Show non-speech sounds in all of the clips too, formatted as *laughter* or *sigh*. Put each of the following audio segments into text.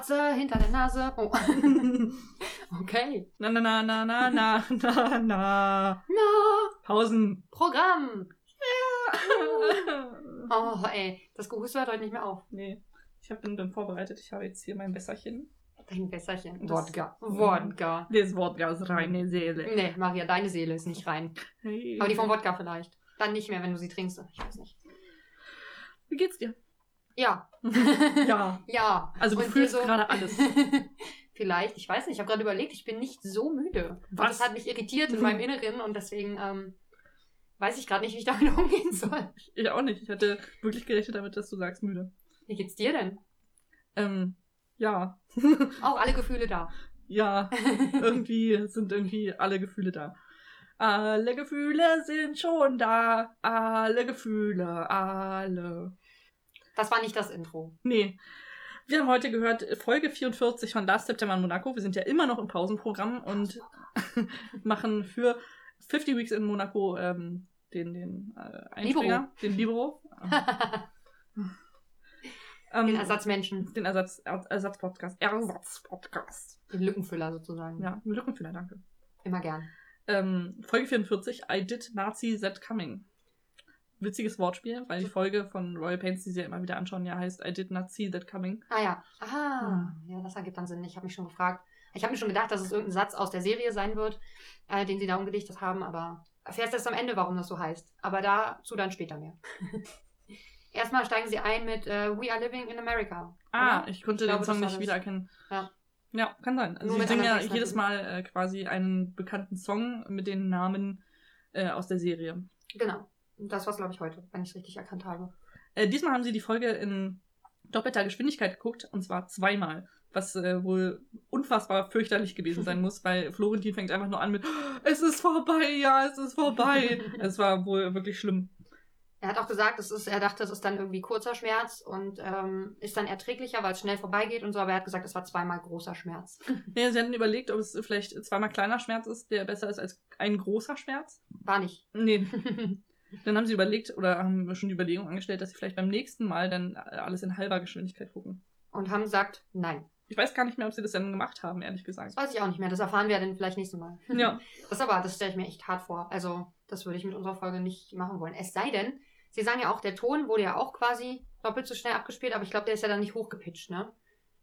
Fratze hinter der Nase. Oh. *laughs* okay. Na, na, na, na, na, na, na, na. Na, Pausen. Programm. *laughs* Oh, ey, das Gehuste hört heute nicht mehr auf. Nee, ich hab, bin, bin vorbereitet. Ich habe jetzt hier mein Wässerchen. Dein Wässerchen. Das- Wodka. Wodka. Das Wort aus reine Seele. Nee, Maria, deine Seele ist nicht rein. Hey. Aber die vom Wodka vielleicht. Dann nicht mehr, wenn du sie trinkst. Ich weiß nicht. Wie geht's dir? Ja. *laughs* Ja. Ja. Also du Und fühlst so- gerade alles. *laughs* Vielleicht, ich weiß nicht. Ich habe gerade überlegt, ich bin nicht so müde. Und Was? das hat mich irritiert in *laughs* meinem Inneren und deswegen ähm, weiß ich gerade nicht, wie ich damit umgehen soll. Ich auch nicht. Ich hatte wirklich gerechnet damit, dass du sagst müde. Wie geht's dir denn? Ähm, ja. Auch alle Gefühle da. Ja. irgendwie sind irgendwie alle Gefühle da. Alle Gefühle sind schon da. Alle Gefühle, alle. Das war nicht das Intro. Nee. Wir haben heute gehört Folge 44 von Last September in Monaco. Wir sind ja immer noch im Pausenprogramm und *laughs* machen für 50 Weeks in Monaco ähm, den, den äh, Einspringer, den Libero. *laughs* ähm, Den Ersatzmenschen. Den Ersatz, Er- Ersatzpodcast. Ersatzpodcast. Den Lückenfüller sozusagen. Ja, ein Lückenfüller, danke. Immer gern. Ähm, Folge 44, I did Nazi that coming. Witziges Wortspiel, weil die Folge von Royal Pains, die sie ja immer wieder anschauen, ja heißt I did not see that coming. Ah ja. Ah, ja, das ergibt dann Sinn. Ich habe mich schon gefragt. Ich habe mir schon gedacht, dass es irgendein Satz aus der Serie sein wird, äh, den sie da umgedichtet haben, aber erfährst erst am Ende, warum das so heißt. Aber dazu dann später mehr. *laughs* Erstmal steigen sie ein mit äh, We are living in America. Ah, oder? ich konnte Ich den glaube, Song nicht wiedererkennen. Ja. Ja, kann sein. Also Nur sie singen ja jedes Mal äh, quasi einen bekannten Song mit den Namen äh, aus der Serie. Genau. Das war's, glaube ich, heute, wenn ich es richtig erkannt habe. Äh, diesmal haben sie die Folge in doppelter Geschwindigkeit geguckt, und zwar zweimal. Was äh, wohl unfassbar fürchterlich gewesen sein *laughs* muss, weil Florentin fängt einfach nur an mit Es ist vorbei, ja, es ist vorbei. *laughs* es war wohl wirklich schlimm. Er hat auch gesagt, es ist, er dachte, es ist dann irgendwie kurzer Schmerz und ähm, ist dann erträglicher, weil es schnell vorbeigeht und so, aber er hat gesagt, es war zweimal großer Schmerz. *laughs* Ja, sie hatten überlegt, ob es vielleicht zweimal kleiner Schmerz ist, der besser ist als ein großer Schmerz. War nicht. Nee, dann haben sie überlegt oder haben schon die Überlegung angestellt, dass sie vielleicht beim nächsten Mal dann äh, alles in halber Geschwindigkeit gucken. und haben gesagt, nein. Ich weiß gar nicht mehr, ob sie das dann gemacht haben, ehrlich gesagt. Das weiß ich auch nicht mehr. Das erfahren wir dann vielleicht nächstes Mal. *laughs* Ja. Das aber, das stelle ich mir echt hart vor. Also, das würde ich mit unserer Folge nicht machen wollen. Es sei denn, sie sagen ja auch, der Ton wurde ja auch quasi doppelt so schnell abgespielt, aber ich glaube, der ist ja dann nicht hochgepitcht, ne?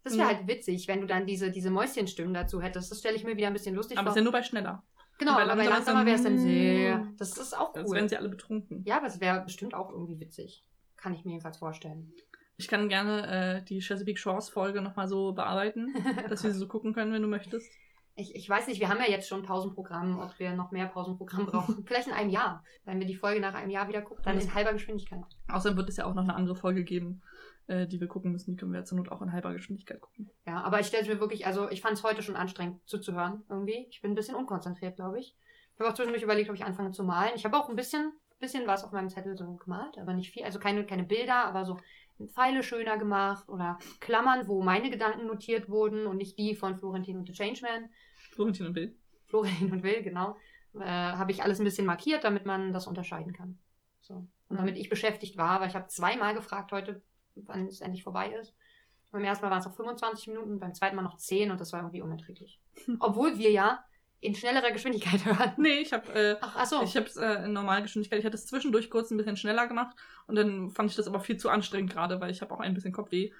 Das wäre Ja. halt witzig, wenn du dann diese, diese Mäuschenstimmen dazu hättest. Das stelle ich mir wieder ein bisschen lustig Aber vor. es ist ja nur bei schneller. Genau, aber langsamer langsamer wäre es dann sehr. Das ist auch cool. wären sie alle betrunken. Ja, aber es wäre bestimmt auch irgendwie witzig. Kann ich mir jedenfalls vorstellen. Ich kann gerne äh, die Chesapeake Shores Folge nochmal so bearbeiten, *laughs* dass wir sie so gucken können, wenn du möchtest. Ich, ich weiß nicht, wir haben ja jetzt schon Pausenprogramm, ob wir noch mehr Pausenprogramm *laughs* brauchen. Vielleicht in einem Jahr. Wenn wir die Folge nach einem Jahr wieder gucken, dann in halber Geschwindigkeit. Außerdem wird es ja auch noch eine andere Folge geben, äh, die wir gucken müssen. Die können wir zur Not auch in halber Geschwindigkeit gucken. Ja, aber ich stelle es mir wirklich, also ich fand es heute schon anstrengend zuzuhören irgendwie. Ich bin ein bisschen unkonzentriert, glaube ich. Ich habe auch zwischendurch überlegt, ob ich anfange zu malen. Ich habe auch ein bisschen, bisschen was auf meinem Zettel so gemalt, aber nicht viel. Also keine, keine Bilder, aber so Pfeile schöner gemacht oder Klammern, wo meine Gedanken notiert wurden und nicht die von Florentin und The Changeman. Florentin und Bill. Florentin und Will, genau. Äh, habe ich alles ein bisschen markiert, damit man das unterscheiden kann. So. Und damit ich beschäftigt war, weil ich habe zweimal gefragt heute, wann es endlich vorbei ist. Beim ersten Mal waren es noch 25 Minuten, beim zweiten Mal noch 10 und das war irgendwie unerträglich. *laughs* Obwohl wir ja in schnellerer Geschwindigkeit *laughs* hören. Nee, ich habe äh, Ach, ach so. ich habe es äh, in Normalgeschwindigkeit. Ich hatte es zwischendurch kurz ein bisschen schneller gemacht und dann fand ich das aber viel zu anstrengend gerade, weil ich habe auch ein bisschen Kopfweh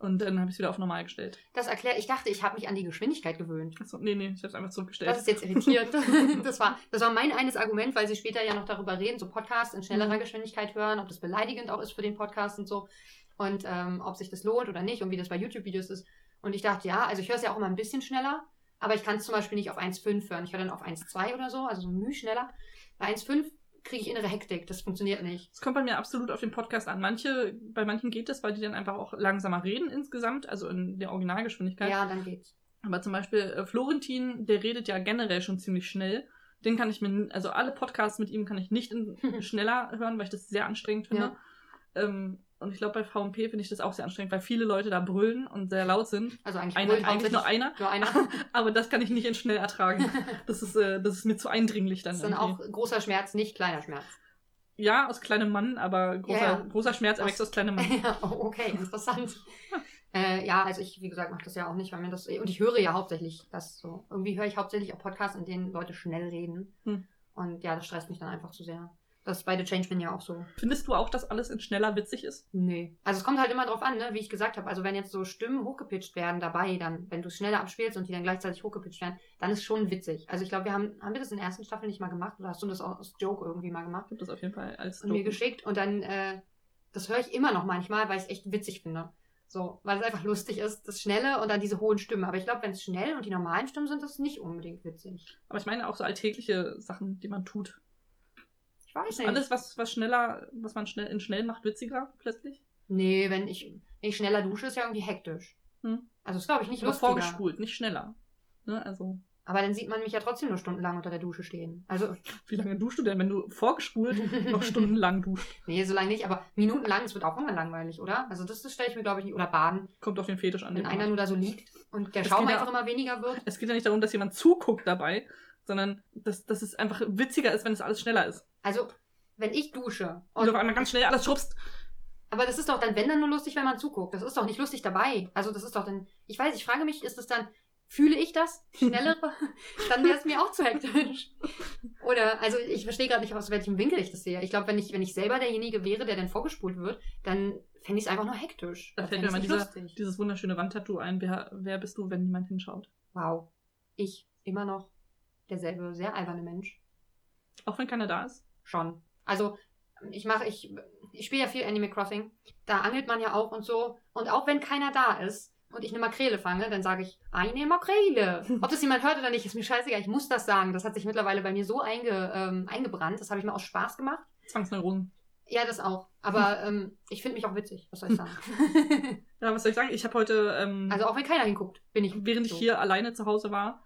und dann habe ich es wieder auf normal gestellt. Das erklärt, ich dachte, ich habe mich an die Geschwindigkeit gewöhnt. Achso, nee, nee, ich habe es einfach zurückgestellt. Das ist jetzt irritierend. *laughs* das war, das war mein eines Argument, weil sie später ja noch darüber reden, so Podcasts in schnellerer Mhm. Geschwindigkeit hören, ob das beleidigend auch ist für den Podcast und so. Und ähm, ob sich das lohnt oder nicht und wie das bei YouTube-Videos ist. Und ich dachte, ja, also ich höre es ja auch immer ein bisschen schneller, aber ich kann es zum Beispiel nicht auf 1,5 hören. Ich höre dann auf 1,2 oder so, also so müh schneller. Bei 1,5 kriege ich innere Hektik, das funktioniert nicht. Es kommt bei mir absolut auf den Podcast an. Manche, bei manchen geht es, weil die dann einfach auch langsamer reden insgesamt, also in der Originalgeschwindigkeit. Ja, dann geht's. Aber zum Beispiel äh, Florentin, der redet ja generell schon ziemlich schnell. Den kann ich mir, also alle Podcasts mit ihm kann ich nicht in, *laughs* schneller hören, weil ich das sehr anstrengend finde. Ähm, und ich glaube, bei VMP finde ich das auch sehr anstrengend, weil viele Leute da brüllen und sehr laut sind. Also eigentlich, Eine, eigentlich nur einer, nur einer. *laughs* aber das kann ich nicht in schnell ertragen. *laughs* Das ist, äh, das ist mir zu eindringlich dann. Das ist dann auch großer Schmerz, nicht kleiner Schmerz. Ja, aus kleinem Mann, aber großer, Ja, ja. großer Schmerz erwächst aus kleinem Mann. *laughs* Ja, oh, okay, interessant. Äh, ja, also ich, wie gesagt, mache das ja auch nicht, weil mir das. Und ich höre ja hauptsächlich das so. Irgendwie höre ich hauptsächlich auch Podcasts, in denen Leute schnell reden. Hm. Und ja, das stresst mich dann einfach zu sehr. Das ist bei The Changeman ja auch so. Findest du auch, dass alles in schneller witzig ist? Nee. Also es kommt halt immer drauf an, ne? wie ich gesagt habe. Also wenn jetzt so Stimmen hochgepitcht werden dabei, dann, wenn du es schneller abspielst und die dann gleichzeitig hochgepitcht werden, dann ist schon witzig. Also ich glaube, wir haben, haben wir das in der ersten Staffel nicht mal gemacht oder hast du das aus Joke irgendwie mal gemacht? Ich habe das auf jeden Fall als und mir Joke. geschickt und dann, äh, das höre ich immer noch manchmal, weil ich es echt witzig finde. So, weil es einfach lustig ist, das Schnelle und dann diese hohen Stimmen. Aber ich glaube, wenn es schnell und die normalen Stimmen sind, ist es nicht unbedingt witzig. Aber ich meine auch so alltägliche Sachen, die man tut. Ich weiß nicht. Alles, was, was schneller, was man schnell in schnell macht, witziger plötzlich. Nee, wenn ich, wenn ich schneller dusche, ist ja irgendwie hektisch. Hm. Also ist, glaube ich, nicht Aber lustiger. vorgespult, nicht schneller. Ne? Also, Aber dann sieht man mich ja trotzdem nur stundenlang unter der Dusche stehen. Also, *laughs* wie lange duschst du denn, wenn du vorgespult *laughs* noch stundenlang duscht? nee, so lange nicht, aber minutenlang, es wird auch immer langweilig, oder? Also das, das stelle ich mir, glaube ich, nicht. Oder baden, Kommt auf den Fetisch an. wenn den einer man nur da so liegt und der Es Schaum geht ja- einfach immer weniger wird. Es geht ja nicht darum, dass jemand zuguckt dabei, sondern dass, dass es einfach witziger ist, wenn es alles schneller ist. Also, wenn ich dusche Und und auf einmal ganz schnell alles schubst. Aber das ist doch dann, wenn dann nur lustig, wenn man zuguckt. Das ist doch nicht lustig dabei. Also das ist doch dann, ich weiß, ich frage mich, ist das dann, fühle ich das? Schnellere? *laughs* dann wäre es mir auch zu hektisch. Oder, also ich verstehe gerade nicht, aus welchem Winkel ich das sehe. Ich glaube, wenn ich, wenn ich selber derjenige wäre, der dann vorgespult wird, dann fände ich es einfach nur hektisch. Da fällt mir mal dieser, dieses wunderschöne Wandtattoo ein. Wer, wer bist du, wenn niemand hinschaut? Wow. Ich, immer noch derselbe, sehr alberne Mensch. Auch wenn keiner da ist. Schon. Also, ich mache, ich, ich spiele ja viel Animal Crossing. Da angelt man ja auch und so. Und auch wenn keiner da ist und ich eine Makrele fange, dann sage ich, eine Makrele. Ob das jemand hört oder nicht, ist mir scheißegal. Ich muss das sagen. Das hat sich mittlerweile bei mir so einge, ähm, eingebrannt. Das habe ich mir aus Spaß gemacht. Zwangsneuronen. Ja, das auch. Aber *laughs* ähm, ich finde mich auch witzig. Was soll ich sagen? *laughs* Ja, was soll ich sagen? Ich habe heute, ähm, also auch wenn keiner hinguckt, bin ich. während ich so. hier alleine zu Hause war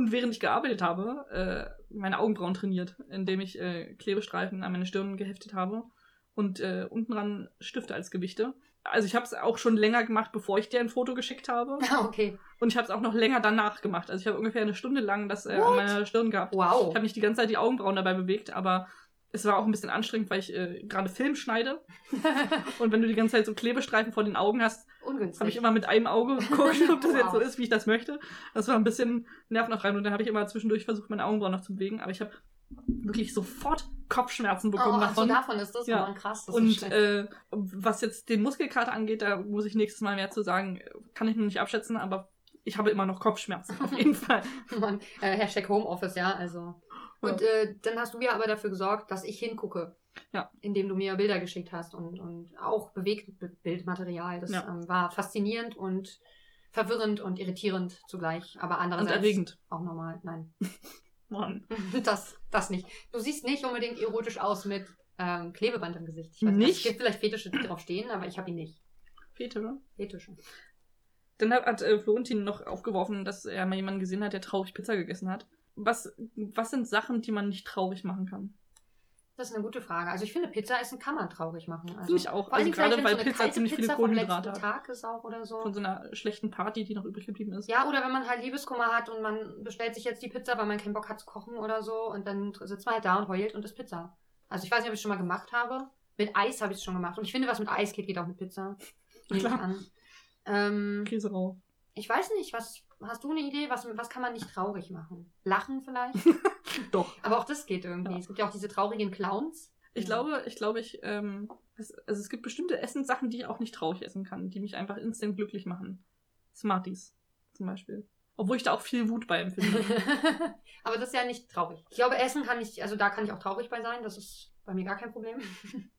und während ich gearbeitet habe, äh, meine Augenbrauen trainiert, indem ich äh, Klebestreifen an meine Stirn geheftet habe und äh, unten dran Stifte als Gewichte. Also ich habe es auch schon länger gemacht, bevor ich dir ein Foto geschickt habe. *laughs* Ah, okay. Und ich habe es auch noch länger danach gemacht. Also ich habe ungefähr eine Stunde lang das äh, an meiner Stirn gehabt. Wow. Ich habe nicht die ganze Zeit die Augenbrauen dabei bewegt, aber es war auch ein bisschen anstrengend, weil ich äh, gerade Film schneide. *laughs* Und wenn du die ganze Zeit so Klebestreifen vor den Augen hast, Ungünstig. habe ich immer mit einem Auge *laughs* geguckt, ob das jetzt Wow. so ist, wie ich das möchte. Das war ein bisschen nervenaufreibend und dann habe ich immer zwischendurch versucht, meine Augenbrauen noch zu bewegen, aber ich habe wirklich sofort Kopfschmerzen bekommen oh, ach so, davon. davon ist das Ja. ja. krass. Das und äh, was jetzt den Muskelkater angeht, da muss ich nächstes Mal mehr zu sagen, kann ich noch nicht abschätzen, aber ich habe immer noch Kopfschmerzen, auf jeden *laughs* Fall. Mann, äh, Hashtag Homeoffice, ja, also. Und äh, dann hast du ja aber dafür gesorgt, dass ich hingucke. Ja. Indem du mir Bilder geschickt hast und, und auch bewegt Bildmaterial. Das Ja. ähm, war faszinierend und verwirrend und irritierend zugleich. Aber Und andererseits erregend. auch normal. Nein, *laughs* *laughs* Mann. das, das nicht. Du siehst nicht unbedingt erotisch aus mit ähm, Klebeband im Gesicht. Ich weiß Nicht? Es gibt vielleicht Fetische, die drauf stehen, aber ich habe ihn nicht. Oder? Fetische. Dann hat, hat äh, Florentin noch aufgeworfen, dass er mal jemanden gesehen hat, der traurig Pizza gegessen hat. Was, was sind Sachen, die man nicht traurig machen kann? Das ist eine gute Frage. Also ich finde, Pizza essen kann man traurig machen. Also, Finde ich auch. Also gerade weil so Pizza ziemlich viele Pizza Kohlenhydrate hat. Tag ist auch oder so. Von so einer schlechten Party, die noch übrig geblieben ist. Ja, oder wenn man halt Liebeskummer hat und man bestellt sich jetzt die Pizza, weil man keinen Bock hat zu kochen oder so und dann sitzt man halt da und heult und isst Pizza. Also ich weiß nicht, ob ich es schon mal gemacht habe. Mit Eis habe ich es schon gemacht. Und ich finde, was mit Eis geht, geht auch mit Pizza. Nehme *laughs* ich Klar. an. Ähm, Käse rauf. ich weiß nicht, was hast du eine Idee? Was, was kann man nicht traurig machen? Lachen vielleicht? *laughs* *laughs* Doch. Aber auch das geht irgendwie. Ja. Es gibt ja auch diese traurigen Clowns. Ich Ja. glaube, ich glaube, ich, ähm, es, also es gibt bestimmte Essenssachen, die ich auch nicht traurig essen kann, die mich einfach instant glücklich machen. Smarties zum Beispiel. Obwohl ich da auch viel Wut bei empfinde. *laughs* Aber das ist ja nicht traurig. Ich glaube, Essen kann ich, also da kann ich auch traurig bei sein. Das ist bei mir gar kein Problem. *laughs*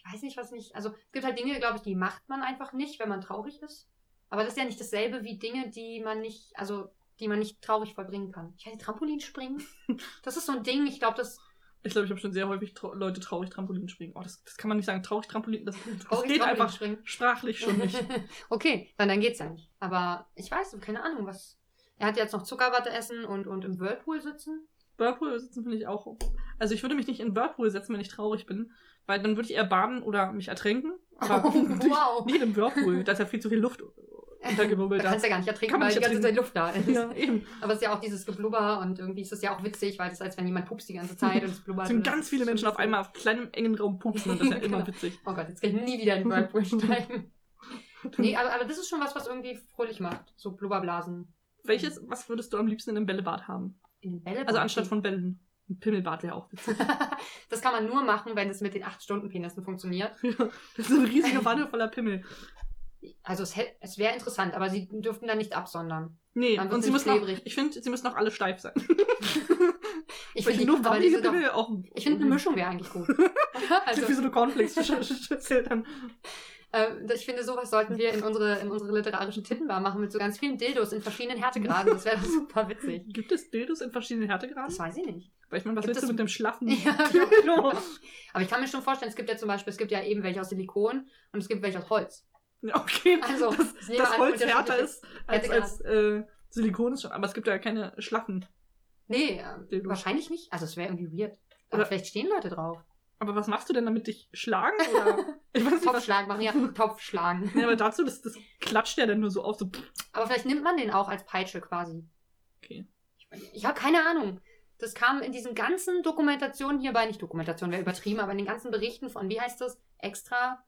Ich weiß nicht, was nicht. Also es gibt halt Dinge, glaube ich, die macht man einfach nicht, wenn man traurig ist. Aber das ist ja nicht dasselbe wie Dinge, die man nicht, also die man nicht traurig vollbringen kann. Ich weiß nicht, Trampolin springen. *laughs* Das ist so ein Ding, ich glaube, das Ich glaube, ich habe schon sehr häufig trau Leute traurig Trampolin springen. Oh, das, das kann man nicht sagen. Traurig Trampolin, das, *laughs* das traurig geht Trampolin einfach springen. sprachlich schon nicht. *laughs* okay, dann, dann geht's ja nicht. Aber ich weiß, keine Ahnung, was. Er hat jetzt noch Zuckerwatte essen und, und im Whirlpool sitzen. Whirlpool sitzen finde ich auch. Also ich würde mich nicht in Whirlpool setzen, wenn ich traurig bin, weil dann würde ich eher baden oder mich ertränken. Aber Oh, wow. nicht im Whirlpool. Da ist ja viel zu viel Luft untergewirbelt. Da kannst ja gar nicht ertrinken, weil die ganze Zeit Luft da ist. Ja, eben. Aber es ist ja auch dieses Geblubber und irgendwie ist es ja auch witzig, weil es als wenn jemand pupst die ganze Zeit und es blubbert. Es sind ganz ist viele Menschen auf einmal auf kleinem, engen Raum pupsen und das ist ja *laughs* immer Genau. witzig. Oh Gott, jetzt kann ich nie wieder in den Whirlpool *laughs* steigen. Nee, aber, aber das ist schon was, was irgendwie fröhlich macht. So Blubberblasen. Welches, was würdest du am liebsten in einem Bällebad haben? In den Bällebad. Also anstatt von Bällen. Ein Pimmelbad wäre auch witzig. *laughs* das kann man nur machen, wenn es mit den 8-Stunden-Penissen funktioniert. Ja, das ist eine riesige Wanne voller Pimmel. Also es, es wäre interessant, aber sie dürften da nicht absondern. Nee, und sie müssen auch, ich finde, sie müssen auch alle steif sein. *laughs* Ich finde nur aber diese doch, auch. ich finde eine Mischung wäre eigentlich gut. *laughs* Also, wie so eine Cornflakes-Schüssel dann. äh, ich finde, sowas sollten wir in unsere, in unsere literarischen Tittenbar machen mit so ganz vielen Dildos in verschiedenen Härtegraden. Das wäre doch super witzig. *laughs* Gibt es Dildos in verschiedenen Härtegraden? Das weiß ich nicht. Weil ich meine, was Gibt willst du mit dem schlaffen? Ja, Klo? Aber ich kann mir schon vorstellen, es gibt ja zum Beispiel, es gibt ja eben welche aus Silikon und es gibt welche aus Holz. Okay, Also, das an, Holz härter ist als, als äh, Silikon ist schon. Aber es gibt ja keine schlaffen. Nee, äh, wahrscheinlich nicht. Also es wäre irgendwie weird. Aber Oder- vielleicht stehen Leute drauf. Aber was machst du denn damit? Dich schlagen? Oder? *laughs* Ich weiß nicht, was. Topfschlagen machen, ja, Topfschlagen. Ja, aber dazu, das, das klatscht ja dann nur so auf. So. Aber vielleicht nimmt man den auch als Peitsche quasi. Okay. Ich, ich habe keine Ahnung. Das kam in diesen ganzen Dokumentationen hierbei, nicht Dokumentation, wäre übertrieben, aber in den ganzen Berichten von, wie heißt das, Extra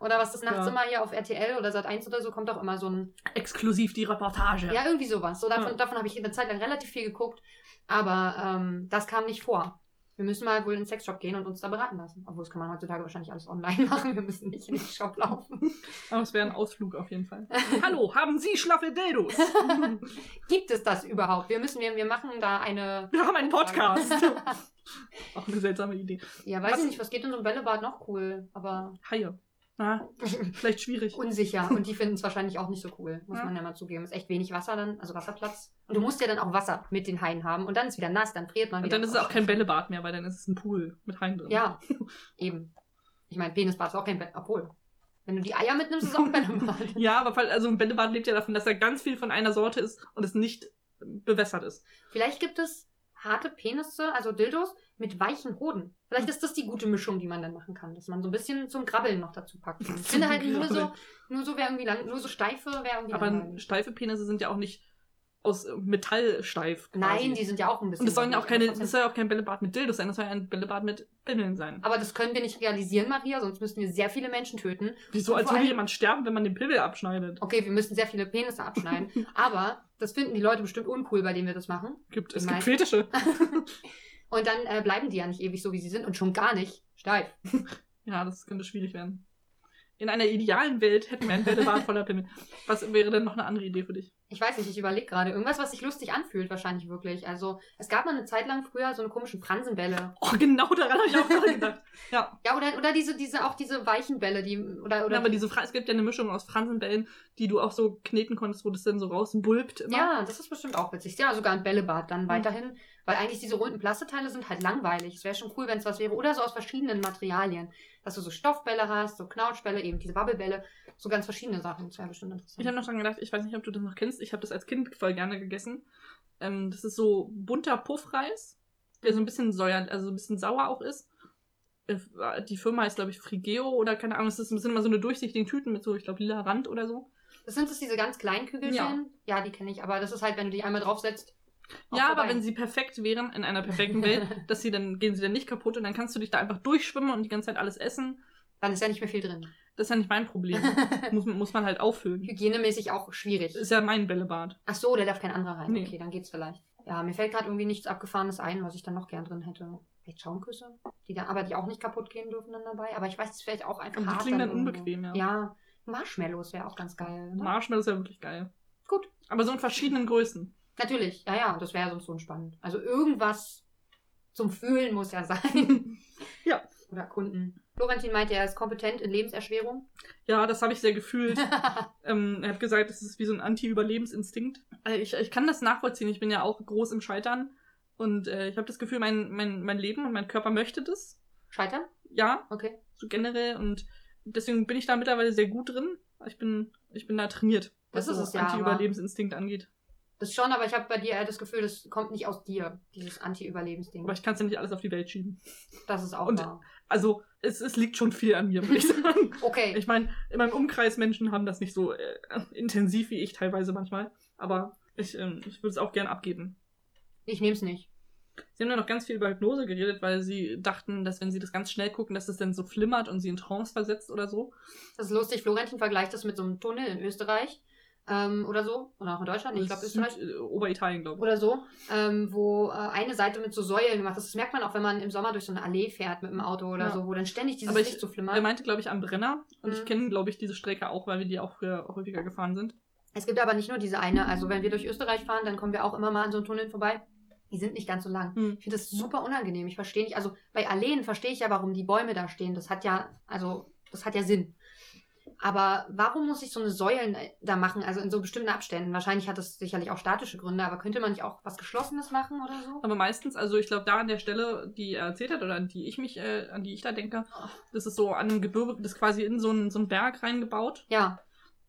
oder was das nachts Ja. immer hier auf RTL oder Sat1 oder so, kommt auch immer so ein, Exklusiv die Reportage. ja, irgendwie sowas. So, davon Ja. davon habe ich eine Zeit lang relativ viel geguckt, aber ähm, das kam nicht vor. Wir müssen mal wohl in den Sexshop gehen und uns da beraten lassen. Obwohl, das kann man heutzutage wahrscheinlich alles online *laughs* machen. Wir müssen nicht in den Shop laufen. Aber es wäre ein Ausflug auf jeden Fall. *laughs* Hallo, haben Sie schlaffe Dildos? *laughs* Gibt es das überhaupt? Wir müssen, wir, wir machen da eine. Wir haben einen Podcast. Auch eine seltsame Idee. Ja, weiß Was- ich nicht, was geht in so einem Bällebad noch cool, aber Haie. Na, *laughs* vielleicht schwierig. unsicher. *laughs* Und die finden es wahrscheinlich auch nicht so cool, muss Ja. man ja mal zugeben. Ist echt wenig Wasser dann, also Wasserplatz. Und du musst ja dann auch Wasser mit den Haien haben. Und dann ist wieder nass, dann friert man Und wieder. dann ist es auch kein Bällebad mehr, weil dann ist es ein Pool mit Haien drin. Ja, eben. Ich meine, Penisbad ist auch kein Bällebad. Obwohl, wenn du die Eier mitnimmst, ist es auch ein *laughs* Bällebad. Ja, aber also ein Bällebad lebt ja davon, dass da ganz viel von einer Sorte ist und es nicht bewässert ist. Vielleicht gibt es harte Penisse, also Dildos, mit weichen Hoden. Vielleicht ist das die gute Mischung, die man dann machen kann, dass man so ein bisschen zum Grabbeln noch dazu packt. *laughs* Ich finde halt nur so, nur so wäre irgendwie lang, nur so steife wäre irgendwie Aber langweilig. steife Penisse sind ja auch nicht aus Metall steif. quasi. Nein, die sind ja auch ein bisschen. Und es sollen ja auch keine, das soll ja auch kein Bällebad mit Dildos sein, das soll ja ein Bällebad mit Pimmeln sein. Aber das können wir nicht realisieren, Maria, sonst müssten wir sehr viele Menschen töten. Wieso, als würde jemand sterben, wenn man den Pimmel abschneidet? Okay, wir müssen sehr viele Penisse abschneiden, *laughs* aber das finden die Leute bestimmt uncool, bei denen wir das machen. Gibt, es gibt Fetische. *laughs* Und dann äh, bleiben die ja nicht ewig so, wie sie sind und schon gar nicht steif. *laughs* Ja, das könnte schwierig werden. In einer idealen Welt hätten wir ein Bällebad *laughs* voller Pimmel. Was wäre denn noch eine andere Idee für dich? Ich weiß nicht, ich überlege gerade. Irgendwas, was sich lustig anfühlt, wahrscheinlich wirklich. Also, es gab mal eine Zeit lang früher so eine komischen Fransenbälle. Oh, genau daran habe ich auch gerade gedacht. Ja, *laughs* Ja, oder, oder diese, diese, auch diese weichen Bälle, die, oder, oder. ja aber diese Fra es gibt ja eine Mischung aus Fransenbällen, die du auch so kneten konntest, wo das dann so rausbulbt immer. ja, das ist bestimmt auch witzig. Ja, sogar ein Bällebad dann weiterhin. Weil eigentlich diese runden Plasteteile sind halt langweilig. Es wäre schon cool, wenn es was wäre. Oder so aus verschiedenen Materialien. Dass du so Stoffbälle hast, so Knautschbälle, eben diese Wabbelbälle. So ganz verschiedene Sachen. Das wäre bestimmt interessant. Ich habe noch dran gedacht, ich weiß nicht, ob du das noch kennst, ich habe das als Kind voll gerne gegessen. Ähm, das ist so bunter Puffreis, der so ein bisschen säuer, also so ein bisschen sauer auch ist. Äh, Die Firma heißt, glaube ich, Frigeo oder keine Ahnung, es sind immer so eine durchsichtigen Tüten mit so, ich glaube, lila Rand oder so. Das sind das diese ganz kleinen Kügelchen? Ja. Ja, die kenne ich. Aber das ist halt, wenn du die einmal draufsetzt. Auch ja, aber vorbei. wenn sie perfekt wären, in einer perfekten Welt, *laughs* dass sie dann, gehen sie dann nicht kaputt und dann kannst du dich da einfach durchschwimmen und die ganze Zeit alles essen. Dann ist ja nicht mehr viel drin. Das ist ja nicht mein Problem. *laughs* muss, man- muss man halt auffüllen. Hygienemäßig auch schwierig. Ist ja mein Bällebad. Ach so, da darf kein anderer rein. Nee. Okay, dann geht's vielleicht. Ja, mir fällt gerade irgendwie nichts Abgefahrenes ein, was ich dann noch gern drin hätte. Vielleicht Schaumküsse, die dann, aber die auch nicht kaputt gehen dürfen dann dabei. Aber ich weiß, es ist vielleicht auch einfach Und die hart klingen dann irgendwo. unbequem, ja. Ja, Marshmallows wäre auch ganz geil. Ne? Marshmallow ist ja wirklich geil. Gut. Aber so in verschiedenen Größen. Natürlich, ja, ja, das wäre sonst so spannend. Also irgendwas zum Fühlen muss ja sein. *laughs* Ja. Oder Kunden. Florentin meinte, er ist kompetent in Lebenserschwerung. Ja, das habe ich sehr gefühlt. *laughs* ähm, er hat gesagt, es ist wie so ein Anti-Überlebensinstinkt. Äh, Ich, ich kann das nachvollziehen. Ich bin ja auch groß im Scheitern. Und äh, ich habe das Gefühl, mein, mein, mein Leben und mein Körper möchte das. Scheitern? Ja, Okay. so generell. Und deswegen bin ich da mittlerweile sehr gut drin. Ich bin, ich bin da trainiert, was Das ist es ja, Anti-Überlebensinstinkt angeht. Das schon, aber ich habe bei dir eher das Gefühl, das kommt nicht aus dir, dieses Anti-Überlebensding. Aber ich kann es ja nicht alles auf die Welt schieben. Das ist auch Und- wahr. Also, es, es liegt schon viel an mir, würde ich sagen. *laughs* Okay. Ich meine, in meinem Umkreis Menschen haben das nicht so äh, intensiv wie ich teilweise manchmal. Aber ich, ähm, ich würde es auch gern abgeben. Ich nehme es nicht. Sie haben ja noch ganz viel über Hypnose geredet, weil sie dachten, dass wenn sie das ganz schnell gucken, dass das dann so flimmert und sie in Trance versetzt oder so. Das ist lustig. Florentin vergleicht das mit so einem Tunnel in Österreich ähm, oder so. Oder auch in Deutschland. Ich glaube Österreich. Äh, Oberitalien, glaube ich. Oder so. Ähm, wo äh, eine Seite mit so Säulen gemacht ist. Das merkt man auch, wenn man im Sommer durch so eine Allee fährt mit dem Auto oder Ja. so, wo dann ständig dieses Aber ich- Licht so flimmert. Er meinte, glaube ich, am Brenner. Und ich Mhm. kenne, glaube ich, diese Strecke auch, weil wir die auch früher häufiger gefahren sind. Es gibt aber nicht nur diese eine. Also wenn wir durch Österreich fahren, dann kommen wir auch immer mal an so einen Tunnel vorbei. Die sind nicht ganz so lang. Hm. Ich finde das super unangenehm. Ich verstehe nicht, also bei Alleen verstehe ich ja, warum die Bäume da stehen. Das hat ja, also, das hat ja Sinn. Aber warum muss ich so eine Säulen äh, da machen, also in so bestimmten Abständen? Wahrscheinlich hat das sicherlich auch statische Gründe, aber könnte man nicht auch was Geschlossenes machen oder so? Aber meistens, also ich glaube, da an der Stelle, die er erzählt hat, oder an die ich mich, äh, an die ich da denke, das ist so an einem Gebirge, das ist quasi in so einen, so einen Berg reingebaut. Ja,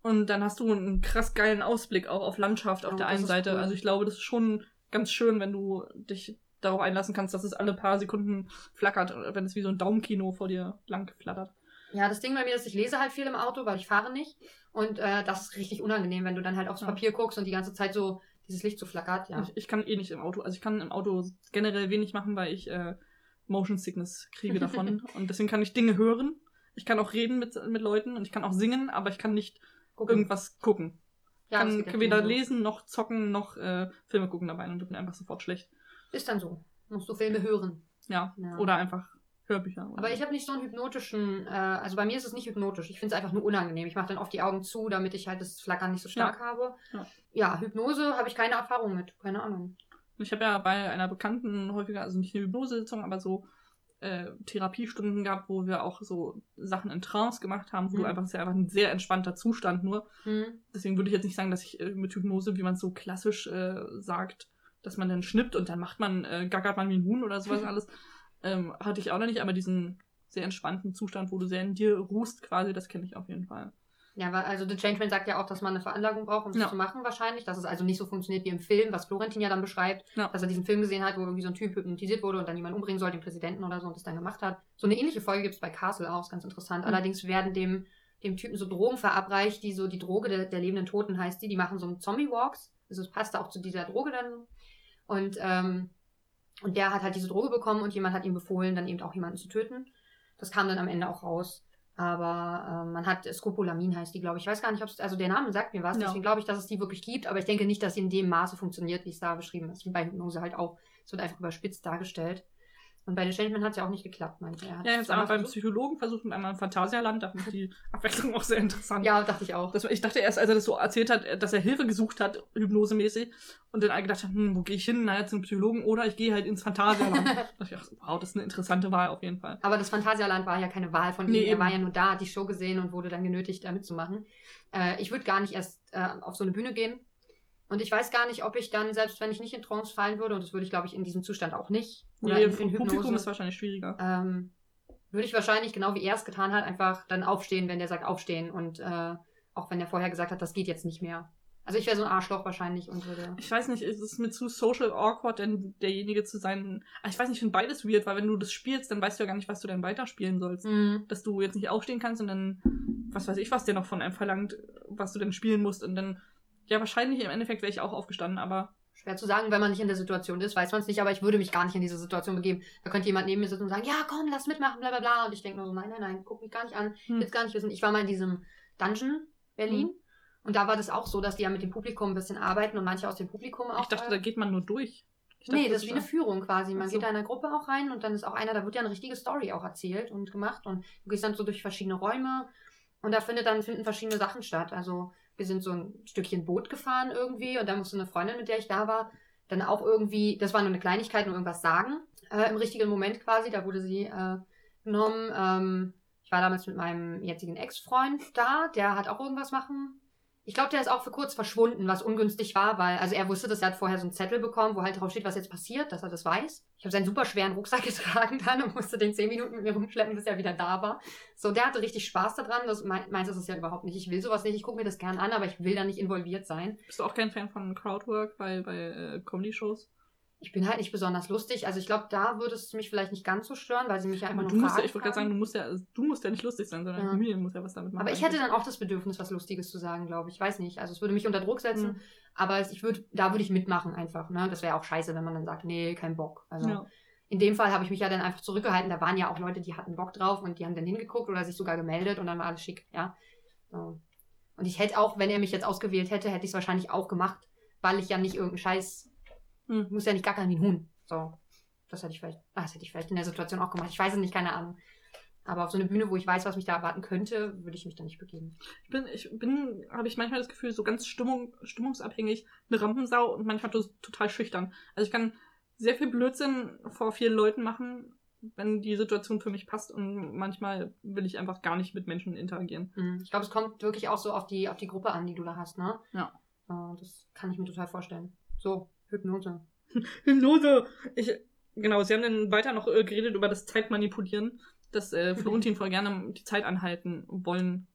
Und dann hast du einen krass geilen Ausblick auch auf Landschaft auf Oh, der einen Seite. cool. Also ich glaube, das ist schon ganz schön, wenn du dich darauf einlassen kannst, dass es alle paar Sekunden flackert, wenn es wie so ein Daumenkino vor dir lang flattert. Ja, das Ding bei mir ist, ich lese halt viel im Auto, weil ich fahre nicht. Und äh, das ist richtig unangenehm, wenn du dann halt aufs Ja. Papier guckst und die ganze Zeit so dieses Licht so flackert. Ja. Ich, ich kann eh nicht im Auto, also ich kann im Auto generell wenig machen, weil ich äh, Motion Sickness kriege davon. *laughs* und deswegen kann ich Dinge hören. Ich kann auch reden mit, mit Leuten und ich kann auch singen, aber ich kann nicht Gucken. irgendwas gucken. Ich Ja, kann ja weder so. lesen, noch zocken, noch äh, Filme gucken dabei und bin einfach sofort schlecht. Ist dann so. Musst du Filme hören. Ja. Ja. Oder einfach Hörbücher. Oder Aber ich habe nicht so einen hypnotischen, äh, also bei mir ist es nicht hypnotisch. Ich finde es einfach nur unangenehm. Ich mache dann oft die Augen zu, damit ich halt das Flackern nicht so stark habe. Ja. Ja, Hypnose habe ich keine Erfahrung mit. Keine Ahnung. Ich habe ja bei einer Bekannten häufiger, also nicht eine Hypnosesitzung, aber so äh, Therapiestunden gehabt, wo wir auch so Sachen in Trance gemacht haben, wo du Mhm. einfach, es ist ja einfach ein sehr entspannter Zustand nur. Hm. Deswegen würde ich jetzt nicht sagen, dass ich äh, mit Hypnose, wie man es so klassisch äh, sagt, dass man dann schnippt und dann macht man, äh, gackert man wie ein Huhn oder sowas *laughs* alles. Ähm, hatte ich auch noch nicht, aber diesen sehr entspannten Zustand, wo du sehr in dir ruhst quasi, das kenne ich auf jeden Fall. Ja, weil, also The Changeman sagt ja auch, dass man eine Veranlagung braucht, um das Ja. zu machen wahrscheinlich. Dass es also nicht so funktioniert wie im Film, was Florentin ja dann beschreibt. Ja. Dass er diesen Film gesehen hat, wo irgendwie so ein Typ hypnotisiert wurde und dann jemanden umbringen soll, den Präsidenten oder so, und das dann gemacht hat. So eine ähnliche Folge gibt es bei Castle auch, ist ganz interessant. Mhm. Allerdings werden dem, dem Typen so Drogen verabreicht, die so die Droge der, der lebenden Toten heißt die. Die machen so Zombie-Walks. Also es passt auch zu dieser Droge dann. Und, ähm, und der hat halt diese Droge bekommen und jemand hat ihm befohlen, dann eben auch jemanden zu töten. Das kam dann am Ende auch raus. Aber ähm, man hat Scopolamin heißt die, glaube ich. Ich weiß gar nicht, ob es, also der Name sagt mir was, Ja. deswegen glaube ich, dass es die wirklich gibt, aber ich denke nicht, dass sie in dem Maße funktioniert, wie es da beschrieben ist. Wie bei Hypnose halt auch. Es wird einfach überspitzt dargestellt. Und bei The Changeman hat es ja auch nicht geklappt, meinte er. Hat Ja, ich es einmal beim. Psychologen versucht und einmal im Phantasialand, da fand ich die *laughs* Abwechslung auch sehr interessant. Ja, dachte ich auch. Das, ich dachte erst, als er das so erzählt hat, dass er Hilfe gesucht hat, hypnosemäßig, und dann gedacht hat, hm, wo gehe ich hin? Naja, zum Psychologen oder ich gehe halt ins Phantasialand. *laughs* da dachte ich, ach, wow, das ist eine interessante Wahl auf jeden Fall. Aber das Phantasialand war ja keine Wahl von ihm. Nee, er war ja nur da, hat die Show gesehen und wurde dann genötigt, da mitzumachen. Äh, ich würde gar nicht erst äh, auf so eine Bühne gehen. Und ich weiß gar nicht, ob ich dann, selbst wenn ich nicht in Trance fallen würde, und das würde ich, glaube ich, in diesem Zustand auch nicht, oder Nee, in, in Publikum Hypnose, ist wahrscheinlich schwieriger. ähm, würde ich wahrscheinlich, genau wie er es getan hat, einfach dann aufstehen, wenn der sagt aufstehen. Und äh, auch wenn der vorher gesagt hat, das geht jetzt nicht mehr. Also ich wäre so ein Arschloch wahrscheinlich und würde... Ich weiß nicht, ist es mir zu social awkward, denn derjenige zu sein. Ah, Ich weiß nicht, ich finde beides weird, weil wenn du das spielst, dann weißt du ja gar nicht, was du dann weiterspielen sollst. Mhm. Dass du jetzt nicht aufstehen kannst und dann, was weiß ich, was der noch von einem verlangt, was du denn spielen musst. Und dann, ja, wahrscheinlich im Endeffekt wäre ich auch aufgestanden, aber Schwer zu sagen, wenn man nicht in der Situation ist, weiß man es nicht, aber ich würde mich gar nicht in diese Situation begeben. Da könnte jemand neben mir sitzen und sagen, ja, komm, lass mitmachen, bla bla bla. Und ich denke nur so, nein, nein, nein, guck mich gar nicht an. Ich Hm. will gar nicht wissen. Ich war mal in diesem Dungeon Berlin. Hm. Und da war das auch so, dass die ja mit dem Publikum ein bisschen arbeiten und manche aus dem Publikum auch. ich dachte, da geht man nur durch. Ich dachte, Nee, das ist wie eine Führung quasi. Man so. geht da in einer Gruppe auch rein und dann ist auch einer, da wird ja eine richtige Story auch erzählt und gemacht und du gehst dann so durch verschiedene Räume und da findet dann finden verschiedene Sachen statt. Also wir sind so ein Stückchen Boot gefahren irgendwie und da musste eine Freundin, mit der ich da war, dann auch irgendwie, das war nur eine Kleinigkeit, nur irgendwas sagen, äh, im richtigen Moment quasi. Da wurde sie äh, genommen. Ähm, ich war damals mit meinem jetzigen Ex-Freund da, der hat auch irgendwas machen ich glaube, der ist auch für kurz verschwunden, was ungünstig war, weil, also er wusste das, er hat vorher so einen Zettel bekommen, wo halt drauf steht, was jetzt passiert, dass er das weiß. Ich habe seinen super schweren Rucksack *laughs* getragen dann und musste den zehn Minuten mit mir rumschleppen, bis er wieder da war. So, der hatte richtig Spaß daran. Das mein, meins ist ja überhaupt nicht. Ich will sowas nicht, ich gucke mir das gern an, aber ich will da nicht involviert sein. Bist du auch kein Fan von Crowdwork bei, bei äh, Comedy-Shows? Ich bin halt nicht besonders lustig. Also ich glaube, da würde es mich vielleicht nicht ganz so stören, weil sie mich ja Aber nur du musst ja, ich wollte gerade sagen, du musst ja, also du musst ja nicht lustig sein, sondern Ja. die Familie muss ja was damit machen. aber ich hätte dann auch das Bedürfnis, was Lustiges zu sagen, glaube ich. Ich weiß nicht. Also es würde mich unter Druck setzen, Mhm. aber ich würde, da würde ich mitmachen einfach. Ne? Das wäre auch scheiße, wenn man dann sagt, nee, kein Bock. Also Ja. in dem Fall habe ich mich ja dann einfach zurückgehalten. Da waren ja auch Leute, die hatten Bock drauf und die haben dann hingeguckt oder sich sogar gemeldet und dann war alles schick, ja. So. Und ich hätte auch, wenn er mich jetzt ausgewählt hätte, hätte ich es wahrscheinlich auch gemacht, weil ich ja nicht irgendeinen Scheiß, Hm. muss ja nicht gackern wie ein Huhn. So. Das hätte ich vielleicht, ah, das hätte ich vielleicht in der Situation auch gemacht. Ich weiß es nicht, keine Ahnung. Aber auf so eine Bühne, wo ich weiß, was mich da erwarten könnte, würde ich mich da nicht begeben. Ich bin, ich bin, habe ich manchmal das Gefühl, so ganz Stimmung, stimmungsabhängig, eine Rampensau und manchmal to- total schüchtern. Also ich kann sehr viel Blödsinn vor vielen Leuten machen, wenn die Situation für mich passt und manchmal will ich einfach gar nicht mit Menschen interagieren. Hm. Ich glaube, es kommt wirklich auch so auf die, auf die Gruppe an, die du da hast, ne? Ja. Äh, Das kann ich mir total vorstellen. So, Hypnose. *laughs* Hypnose! Ich, genau, sie haben dann weiter noch äh, geredet über das Zeitmanipulieren, dass äh, Florentin *laughs* voll gerne die Zeit anhalten wollen,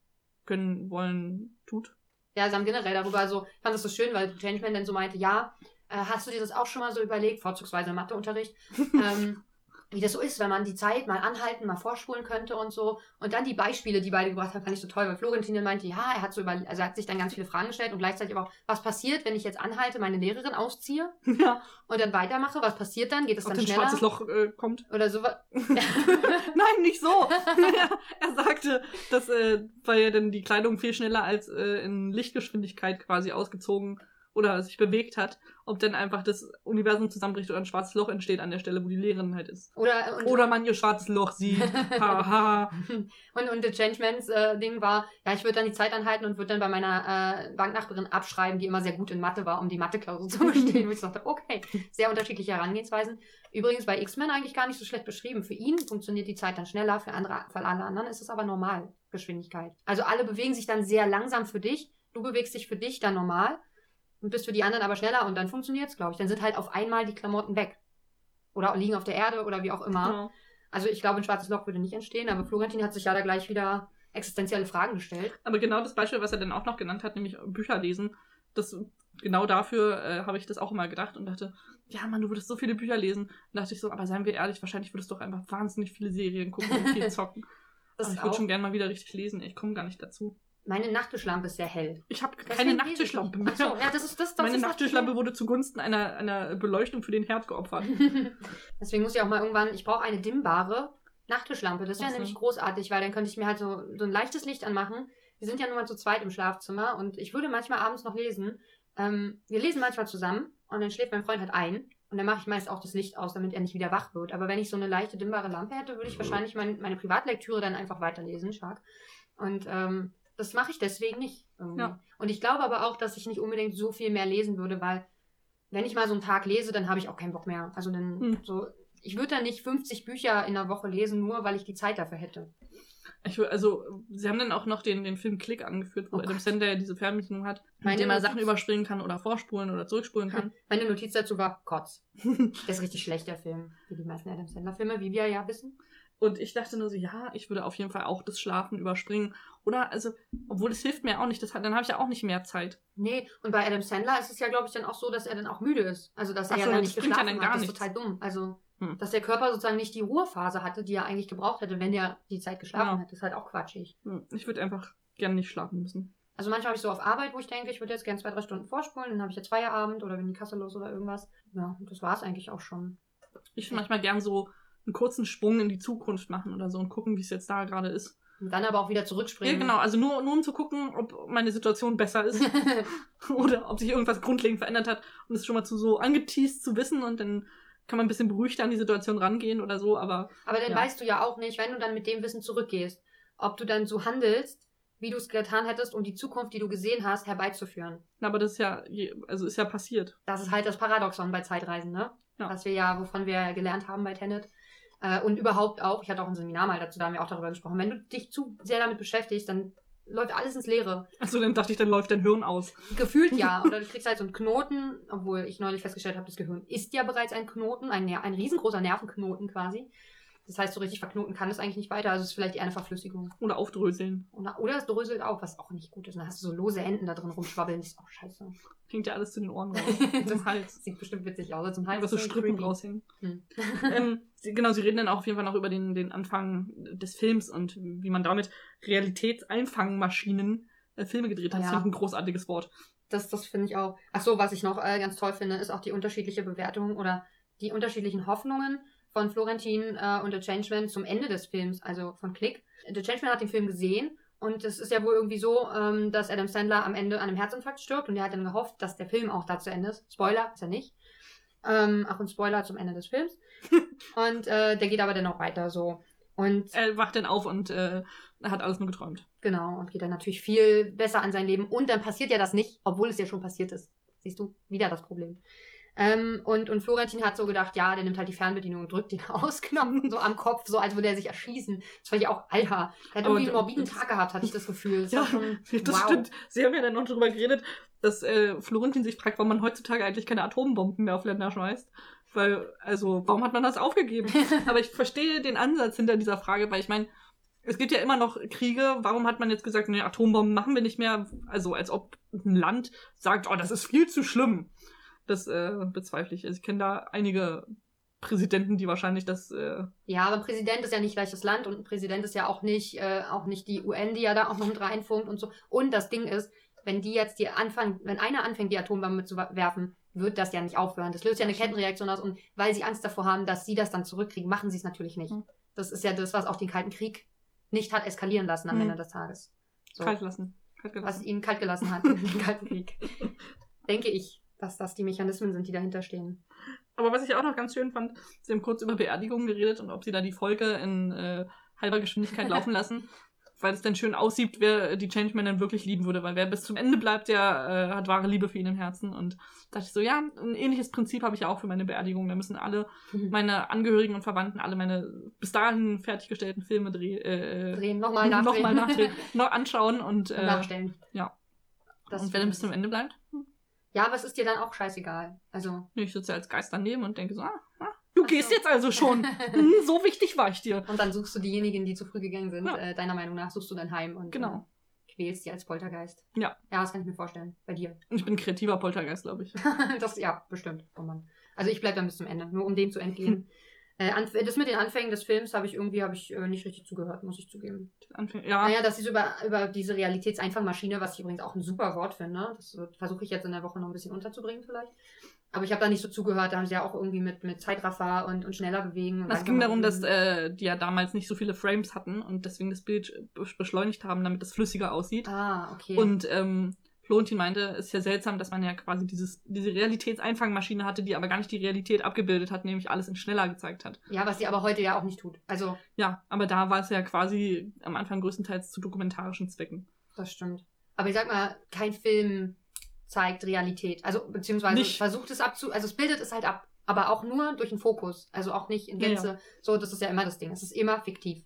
können, wollen, tut. Ja, sie haben generell darüber, also ich fand das so schön, weil Changeman dann so meinte, ja, äh, hast du dir das auch schon mal so überlegt, vorzugsweise im Matheunterricht, *laughs* ähm, wie das so ist, wenn man die Zeit mal anhalten, mal vorspulen könnte und so. Und dann die Beispiele, die beide gebracht haben, fand ich so toll, weil Florentin meinte, ja, er hat so über, also er hat sich dann ganz viele Fragen gestellt und gleichzeitig aber auch, was passiert, wenn ich jetzt anhalte, meine Lehrerin ausziehe *laughs* Ja, und dann weitermache, was passiert dann? Geht es dann ein schneller? schwarzes Loch äh, kommt. Oder so. *laughs* *laughs* Nein, nicht so. er sagte, dass, äh, weil ja dann die Kleidung viel schneller als äh, in Lichtgeschwindigkeit quasi ausgezogen oder sich bewegt hat, ob dann einfach das Universum zusammenbricht oder ein schwarzes Loch entsteht an der Stelle, wo die Lehrerin halt ist. Oder, und, Oder man ihr schwarzes Loch sieht. *laughs* Haha. Und, und der Changemans äh, Ding war, ja, ich würde dann die Zeit anhalten und würde dann bei meiner äh, Banknachbarin abschreiben, die immer sehr gut in Mathe war, um die Mathe-Klausur zu *laughs* bestehen. Und ich dachte, okay, sehr unterschiedliche Herangehensweisen. Übrigens bei X-Men eigentlich gar nicht so schlecht beschrieben. Für ihn funktioniert die Zeit dann schneller, für, andere, für alle anderen ist es aber Normalgeschwindigkeit. Also alle bewegen sich dann sehr langsam für dich. Du bewegst dich für dich dann normal und bist für die anderen aber schneller und dann funktioniert es, glaube ich. Dann sind halt auf einmal die Klamotten weg. Oder liegen auf der Erde oder wie auch immer. Ja. Also ich glaube, ein schwarzes Loch würde nicht entstehen, aber Florentin hat sich ja da gleich wieder existenzielle Fragen gestellt. Aber genau das Beispiel, was er dann auch noch genannt hat, nämlich Bücher lesen, das genau dafür äh, habe ich das auch immer gedacht und dachte, ja Mann, du würdest so viele Bücher lesen. Und dachte ich so, aber seien wir ehrlich, wahrscheinlich würdest du auch einfach wahnsinnig viele Serien gucken und viel *laughs* zocken. Ich würde schon gerne mal wieder richtig lesen. Ich komme gar nicht dazu. Meine Nachttischlampe ist sehr hell. Ich habe keine Nachttischlampe mehr. Ach so, ja, das ist das. das Meine ist Nachttischlampe wurde zugunsten einer, einer Beleuchtung für den Herd geopfert. *laughs* Deswegen muss ich auch mal irgendwann, ich brauche eine dimmbare Nachttischlampe. Das wäre nämlich großartig, weil dann könnte ich mir halt so, so ein leichtes Licht anmachen. Wir sind ja nun mal zu zweit im Schlafzimmer und ich würde manchmal abends noch lesen. Ähm, wir lesen manchmal zusammen und dann schläft mein Freund halt ein. Und dann mache ich meist auch das Licht aus, damit er nicht wieder wach wird. Aber wenn ich so eine leichte dimmbare Lampe hätte, würde ich wahrscheinlich mein, meine Privatlektüre dann einfach weiterlesen, stark. Und ähm, das mache ich deswegen nicht. Ja. Und ich glaube aber auch, dass ich nicht unbedingt so viel mehr lesen würde, weil wenn ich mal so einen Tag lese, dann habe ich auch keinen Bock mehr. Also dann Hm. so, ich würde dann nicht 50 Bücher in einer Woche lesen, nur weil ich die Zeit dafür hätte. Ich, also, sie haben dann auch noch den, den Film Klick angeführt, wo Oh Adam Gott. Sandler diese Fernbedienung hat, mit dem er Sachen überspringen kann oder vorspulen oder zurückspulen kann. *laughs* Meine Notiz dazu war Kotz. *laughs* Der ist richtig schlecht, der Film. Wie die meisten Adam Sandler-Filme, wie wir ja wissen. Und ich dachte nur so, ja, ich würde auf jeden Fall auch das Schlafen überspringen. Oder, also, obwohl das hilft mir auch nicht, das hat, dann habe ich ja auch nicht mehr Zeit. Nee, und bei Adam Sandler ist es ja, glaube ich, dann auch so, dass er dann auch müde ist. Also, dass er Ach ja so, dann das nicht bringt ja geschlafen dann gar hat. Das ist total dumm. Also, Hm. dass der Körper sozusagen nicht die Ruhephase hatte, die er eigentlich gebraucht hätte, wenn er die Zeit geschlafen Ja. hätte. ist halt auch quatschig. Hm, Ich würde einfach gerne nicht schlafen müssen. Also manchmal habe ich so auf Arbeit, wo ich denke, ich würde jetzt gerne zwei, drei Stunden vorspulen, dann habe ich jetzt Feierabend oder bin die Kasse los oder irgendwas. Ja, das war es eigentlich auch schon. Ich würde manchmal gern so einen kurzen Sprung in die Zukunft machen oder so und gucken, wie es jetzt da gerade ist. Und dann aber auch wieder zurückspringen. Ja, genau, also nur, nur um zu gucken, ob meine Situation besser ist *laughs* oder ob sich irgendwas grundlegend verändert hat und es schon mal zu so angeteased zu wissen und dann kann man ein bisschen beruhigter an die Situation rangehen oder so, aber Aber dann Ja. weißt du ja auch nicht, wenn du dann mit dem Wissen zurückgehst, ob du dann so handelst, wie du es getan hättest, um die Zukunft, die du gesehen hast, herbeizuführen. aber das ist ja, also ist ja passiert. Das ist halt das Paradoxon bei Zeitreisen, ne? Ja. Was wir ja, wovon wir gelernt haben bei Tenet. Äh, und überhaupt auch, ich hatte auch ein Seminar mal dazu, da haben wir auch darüber gesprochen. Wenn du dich zu sehr damit beschäftigst, dann läuft alles ins Leere. Also dann dachte ich, dann läuft dein Hirn aus. Gefühlt ja. *laughs* Oder du kriegst halt so einen Knoten, obwohl ich neulich festgestellt habe, das Gehirn ist ja bereits ein Knoten, ein, ein riesengroßer Nervenknoten quasi. Das heißt, so richtig verknoten kann es eigentlich nicht weiter. Also es ist vielleicht eher eine Verflüssigung. Oder aufdröseln. Oder, oder es dröselt auf, was auch nicht gut ist. Dann hast du so lose Enden da drin rumschwabbeln. Das ist auch scheiße. Klingt ja alles zu den Ohren raus. Das *laughs* Zum Hals. Sieht bestimmt witzig aus. Zum Hals Einfach so ist Strippen creepy. raushängen. Hm. *laughs* ähm, genau, sie reden dann auch auf jeden Fall noch über den, den Anfang des Films und wie man damit Realitätseinfangmaschinen äh, Filme gedreht hat. Das Ja. finde ich ein großartiges Wort. Das, das finde ich auch. Ach so, was ich noch äh, ganz toll finde, ist auch die unterschiedliche Bewertung oder die unterschiedlichen Hoffnungen von Florentin äh, und The Changeman zum Ende des Films, also von Click. The Changeman hat den Film gesehen und es ist ja wohl irgendwie so, ähm, dass Adam Sandler am Ende an einem Herzinfarkt stirbt und er hat dann gehofft, dass der Film auch da zu Ende ist. Spoiler, ist er nicht. Ähm, auch ein Spoiler zum Ende des Films. *laughs* und äh, der geht aber dann auch weiter so. Und Er wacht dann auf und äh, hat alles nur geträumt. Genau, und geht dann natürlich viel besser an sein Leben. Und dann passiert ja das nicht, obwohl es ja schon passiert ist. Siehst du, wieder das Problem. Ähm, und, und Florentin hat so gedacht, ja, der nimmt halt die Fernbedienung und drückt den *laughs* Ausknopf so am Kopf, so als würde er sich erschießen. Das fand ich auch, Alter. Der hat irgendwie einen morbiden das- Tag gehabt, hatte ich das Gefühl. Das *laughs* Ja, war schon, *laughs* Das wow. stimmt. Sie haben ja dann noch darüber geredet, dass äh, Florentin sich fragt, warum man heutzutage eigentlich keine Atombomben mehr auf Länder schmeißt. Weil, also, warum hat man das aufgegeben? Aber ich verstehe den Ansatz hinter dieser Frage, weil ich meine, es gibt ja immer noch Kriege. Warum hat man jetzt gesagt, nee, Atombomben machen wir nicht mehr? Also, als ob ein Land sagt, oh, das ist viel zu schlimm. Das äh, bezweifle ich. Also, ich kenne da einige Präsidenten, die wahrscheinlich das. Äh, Ja, aber ein Präsident ist ja nicht gleich das Land und ein Präsident ist ja auch nicht, äh, auch nicht die UN, die ja da auch noch mit reinfunkt und so. Und das Ding ist, wenn die jetzt die anfangen, wenn einer anfängt, die Atombombe zu werfen, wird das ja nicht aufhören. Das löst ja eine Kettenreaktion aus und weil sie Angst davor haben, dass sie das dann zurückkriegen, machen sie es natürlich nicht. Hm. Das ist ja das, was auch den Kalten Krieg nicht hat eskalieren lassen am Hm. Ende des Tages. So, kalt lassen. Kalt was gelassen. ihn kalt gelassen hat *laughs* im Kalten Krieg. *laughs* Denke ich, dass das die Mechanismen sind, die dahinter stehen. Aber was ich auch noch ganz schön fand, sie haben kurz über Beerdigungen geredet und ob sie da die Folge in äh, halber Geschwindigkeit laufen *laughs* lassen, weil es dann schön aussieht, wer die Changeman dann wirklich lieben würde. Weil wer bis zum Ende bleibt, der äh, hat wahre Liebe für ihn im Herzen. Und dachte ich so, ja, ein ähnliches Prinzip habe ich ja auch für meine Beerdigung. Da müssen alle meine Angehörigen und Verwandten alle meine bis dahin fertiggestellten Filme dreh, äh, Drehen, nochmal nachdrehen. nochmal nachdrehen, noch anschauen und, Und äh, nachstellen. ja. Das und wer dann bis zum Ende bleibt, Ja, aber es ist dir dann auch scheißegal. Also. ich sitze als Geist daneben und denke so, ah, ah du Ach gehst so. jetzt also schon. Hm, so *laughs* wichtig war ich dir. Und dann suchst du diejenigen, die zu früh gegangen sind. Ja. Äh, deiner Meinung nach suchst du dein Heim und Genau. äh, quälst die als Poltergeist. Ja. Ja, das kann ich mir vorstellen. Bei dir. Ich bin kreativer Poltergeist, glaube ich. *laughs* das, ja, bestimmt. Oh Mann. Also ich bleib dann bis zum Ende, nur um dem zu entgehen. *laughs* Äh, das mit den Anfängen des Films habe ich irgendwie habe ich äh, nicht richtig zugehört, muss ich zugeben. Anfang, ja, Naja, dass sie so über, über diese Realitätseinfangmaschine, was ich übrigens auch ein super Wort finde, das versuche ich jetzt in der Woche noch ein bisschen unterzubringen vielleicht. Aber ich habe da nicht so zugehört, da haben sie ja auch irgendwie mit, mit Zeitraffer und, und schneller bewegen. und es ging darum, dass äh, die ja damals nicht so viele Frames hatten und deswegen das Bild be- beschleunigt haben, damit es flüssiger aussieht. Ah, okay. Und ähm, Florentin meinte, es ist ja seltsam, dass man ja quasi dieses, diese Realitätseinfangmaschine hatte, die aber gar nicht die Realität abgebildet hat, nämlich alles in schneller gezeigt hat. Ja, was sie aber heute ja auch nicht tut. Also, Ja, aber da war es ja quasi am Anfang größtenteils zu dokumentarischen Zwecken. das stimmt. Aber ich sag mal, kein Film zeigt Realität. Also, beziehungsweise Nicht. versucht es abzu... Also, es bildet es halt ab. Aber auch nur durch den Fokus. Also auch nicht in Ja, ja. Gänze. So, das ist ja immer das Ding. Es ist immer fiktiv,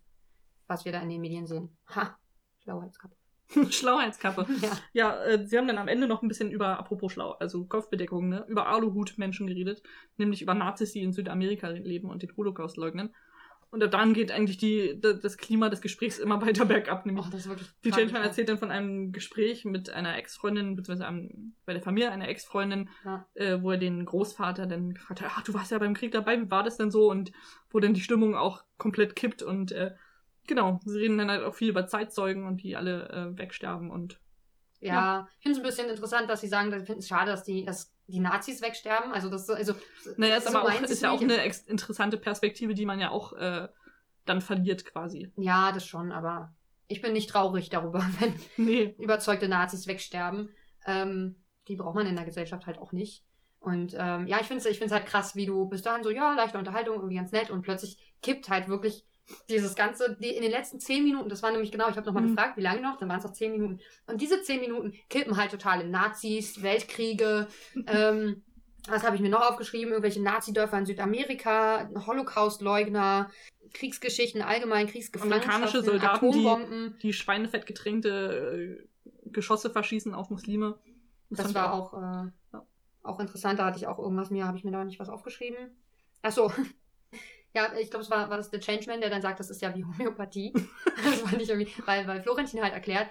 was wir da in den Medien sehen. Ha, Schlauheitskappe. *laughs* Schlauheitskappe. Ja. Ja, äh, sie haben dann am Ende noch ein bisschen über, apropos schlau, also Kopfbedeckung, ne, über Aluhut-Menschen geredet, nämlich über Nazis, die in Südamerika leben und den Holocaust leugnen. Und ab dann geht eigentlich die, das Klima des Gesprächs immer *laughs* weiter bergab, nämlich Oh, das ist wirklich. Die ja. erzählt dann von einem Gespräch mit einer Ex-Freundin, beziehungsweise einem, bei der Familie einer Ex-Freundin, Ja. äh, wo er den Großvater dann gefragt hat, ach, du warst ja beim Krieg dabei, wie war das denn so? Und wo dann die Stimmung auch komplett kippt und äh, genau, sie reden dann halt auch viel über Zeitzeugen und die alle äh, wegsterben und Ja, ich finde es ein bisschen interessant, dass sie sagen, ich finde es schade, dass die, dass die Nazis wegsterben. Also, das also. naja, ist so aber auch, sie ist ja auch eine interessante Perspektive, die man ja auch äh, dann verliert quasi. Ja, das schon, aber ich bin nicht traurig darüber, *laughs* wenn Nee. überzeugte Nazis wegsterben. Ähm, die braucht man in der Gesellschaft halt auch nicht. Und ähm, ja, ich finde es ich find's halt krass, wie du bis dahin so, ja, leichte Unterhaltung, irgendwie ganz nett und plötzlich kippt halt wirklich dieses Ganze, die, in den letzten zehn Minuten, das war nämlich genau, ich habe nochmal Mhm. gefragt, wie lange noch, dann waren es noch zehn Minuten. Und diese zehn Minuten kippen halt total in Nazis, Weltkriege, *laughs* ähm, was habe ich mir noch aufgeschrieben? Irgendwelche Nazi-Dörfer in Südamerika, Holocaust-Leugner, Kriegsgeschichten allgemein, Kriegsgefangenschaften, Amerikanische Soldaten, die- Atombomben. Die Schweinefett getränkte äh, Geschosse verschießen auf Muslime. Das ich war auch, äh, Ja. auch interessant. Da hatte ich auch irgendwas mir, habe ich mir da nicht was aufgeschrieben. Ach so. Ja, ich glaube, es war, war das der Changeman, der dann sagt, das ist ja wie Homöopathie. *laughs* das fand ich irgendwie, weil, weil Florentin halt erklärt,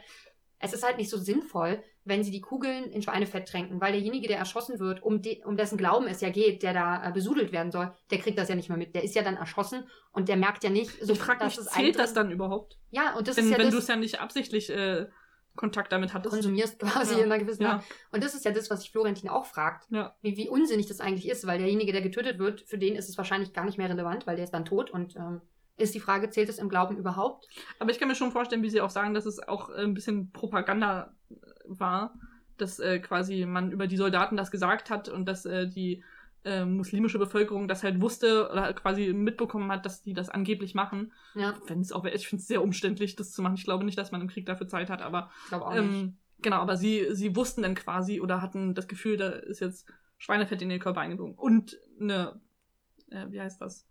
es ist halt nicht so sinnvoll, wenn sie die Kugeln in Schweinefett tränken, weil derjenige, der erschossen wird, um, de, um dessen Glauben es ja geht, der da äh, besudelt werden soll, der kriegt das ja nicht mehr mit. Der ist ja dann erschossen und der merkt ja nicht, so ich frage mich, zählt das dann überhaupt? Ja, und das wenn, ist ja Wenn du es ja nicht absichtlich äh, Kontakt damit hattest. konsumierst quasi Ja. in einer gewissen Ja. Art. Und das ist ja das, was sich Florentin auch fragt. Ja. Wie, wie unsinnig das eigentlich ist, weil derjenige, der getötet wird, für den ist es wahrscheinlich gar nicht mehr relevant, weil der ist dann tot und ähm, ist die Frage, zählt es im Glauben überhaupt? Aber ich kann mir schon vorstellen, wie sie auch sagen, dass es auch äh, ein bisschen Propaganda äh, war, dass äh, quasi man über die Soldaten das gesagt hat und dass äh, die äh, muslimische Bevölkerung das halt wusste oder quasi mitbekommen hat, dass die das angeblich machen. Ja, Wenn es auch, ich finde es sehr umständlich, das zu machen. Ich glaube nicht, dass man im Krieg dafür Zeit hat, aber ich glaube auch nicht. ähm, genau, aber sie, sie wussten dann quasi oder hatten das Gefühl, da ist jetzt Schweinefett in den Körper eingedrungen. Und eine, äh, wie heißt das?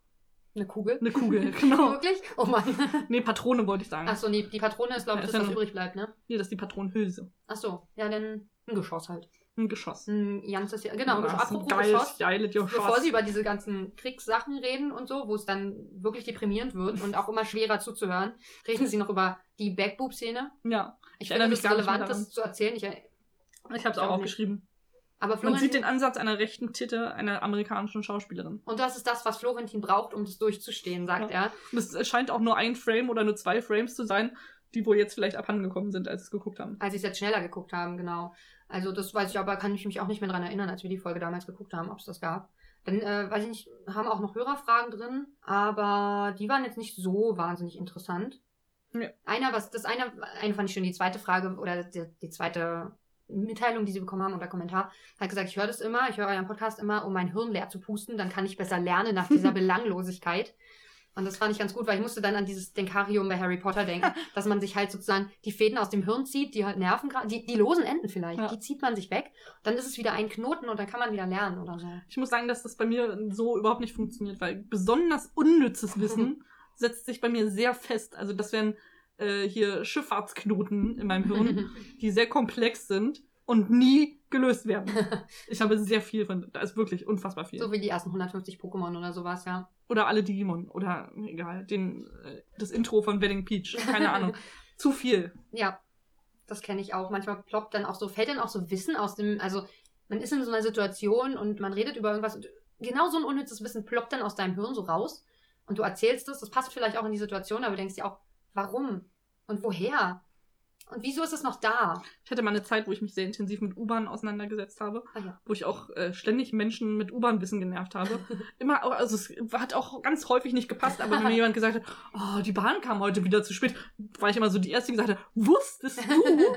Eine Kugel? Eine Kugel, *laughs* genau. Wirklich? Oh Mann. Nee, Patrone wollte ich sagen. Achso, nee, die Patrone ist, glaube ich, Ja, das, was übrig bleibt, ne? Nee, das ist die Patronenhülse. Achso, ja, dann ein Geschoss halt. Ein Geschoss. Ein ganzes Jahr. Genau, ein Geschoss. Das ist ein Apropos geiles, Geschoss. geiles Geschoss. Bevor sie über diese ganzen Kriegssachen reden und so, wo es dann wirklich deprimierend wird und auch immer schwerer zuzuhören, reden sie noch über die Backboob-Szene. ja, Ich, Ich finde mich mehr relevant, das zu erzählen. Ich, ich habe es auch aufgeschrieben. aber Man Florentin, sieht den Ansatz einer rechten Titte einer amerikanischen Schauspielerin. und das ist das, was Florentin braucht, um das durchzustehen, sagt er. Und es scheint auch nur ein Frame oder nur zwei Frames zu sein, die wohl jetzt vielleicht abhandengekommen sind, als sie es geguckt haben. Als sie es jetzt schneller geguckt haben, genau. Also das weiß ich aber, kann ich mich auch nicht mehr dran erinnern, als wir die Folge damals geguckt haben, ob es das gab. Dann, äh, weiß ich nicht, haben auch noch Hörerfragen drin, aber die waren jetzt nicht so wahnsinnig interessant. Ja. Einer, was, das eine, eine fand ich schon die zweite Frage oder die, die zweite Mitteilung, die sie bekommen haben oder Kommentar, hat gesagt, ich höre das immer, ich höre euren Podcast immer, um mein Hirn leer zu pusten, dann kann ich besser lernen nach dieser *laughs* Belanglosigkeit. Und das fand ich ganz gut, weil ich musste dann an dieses Denkarium bei Harry Potter denken, *laughs* dass man sich halt sozusagen die Fäden aus dem Hirn zieht, die halt Nerven gerade, die, die losen Enden vielleicht, Ja. die zieht man sich weg, dann ist es wieder ein Knoten und dann kann man wieder lernen oder so. Ich muss sagen, dass das bei mir so überhaupt nicht funktioniert, weil besonders unnützes Wissen setzt sich bei mir sehr fest. Also das wären äh, hier Schifffahrtsknoten in meinem Hirn, *laughs* die sehr komplex sind und nie gelöst werden. *laughs* Ich habe sehr viel von, da ist wirklich unfassbar viel. so wie die ersten 150 Pokémon oder sowas, ja. Oder alle Digimon oder egal, den, äh, das Intro von Wedding Peach, keine Ahnung. *laughs* Zu viel. Ja, das kenne ich auch. Manchmal ploppt dann auch so, fällt dann auch so Wissen aus dem, also man ist in so einer Situation und man redet über irgendwas und genau so ein unnützes Wissen ploppt dann aus deinem Hirn so raus und du erzählst es, das passt vielleicht auch in die Situation, aber du denkst dir auch, warum und woher und wieso ist es noch da? Ich hatte mal eine Zeit, wo ich mich sehr intensiv mit U-Bahn auseinandergesetzt habe, Ah ja. wo ich auch äh, ständig Menschen mit U-Bahn-Wissen genervt habe. *laughs* Immer, auch- also es hat auch ganz häufig nicht gepasst, aber wenn mir jemand gesagt hat, oh, die Bahn kam heute wieder zu spät, war ich immer so die Erste, die gesagt hat, wusstest du,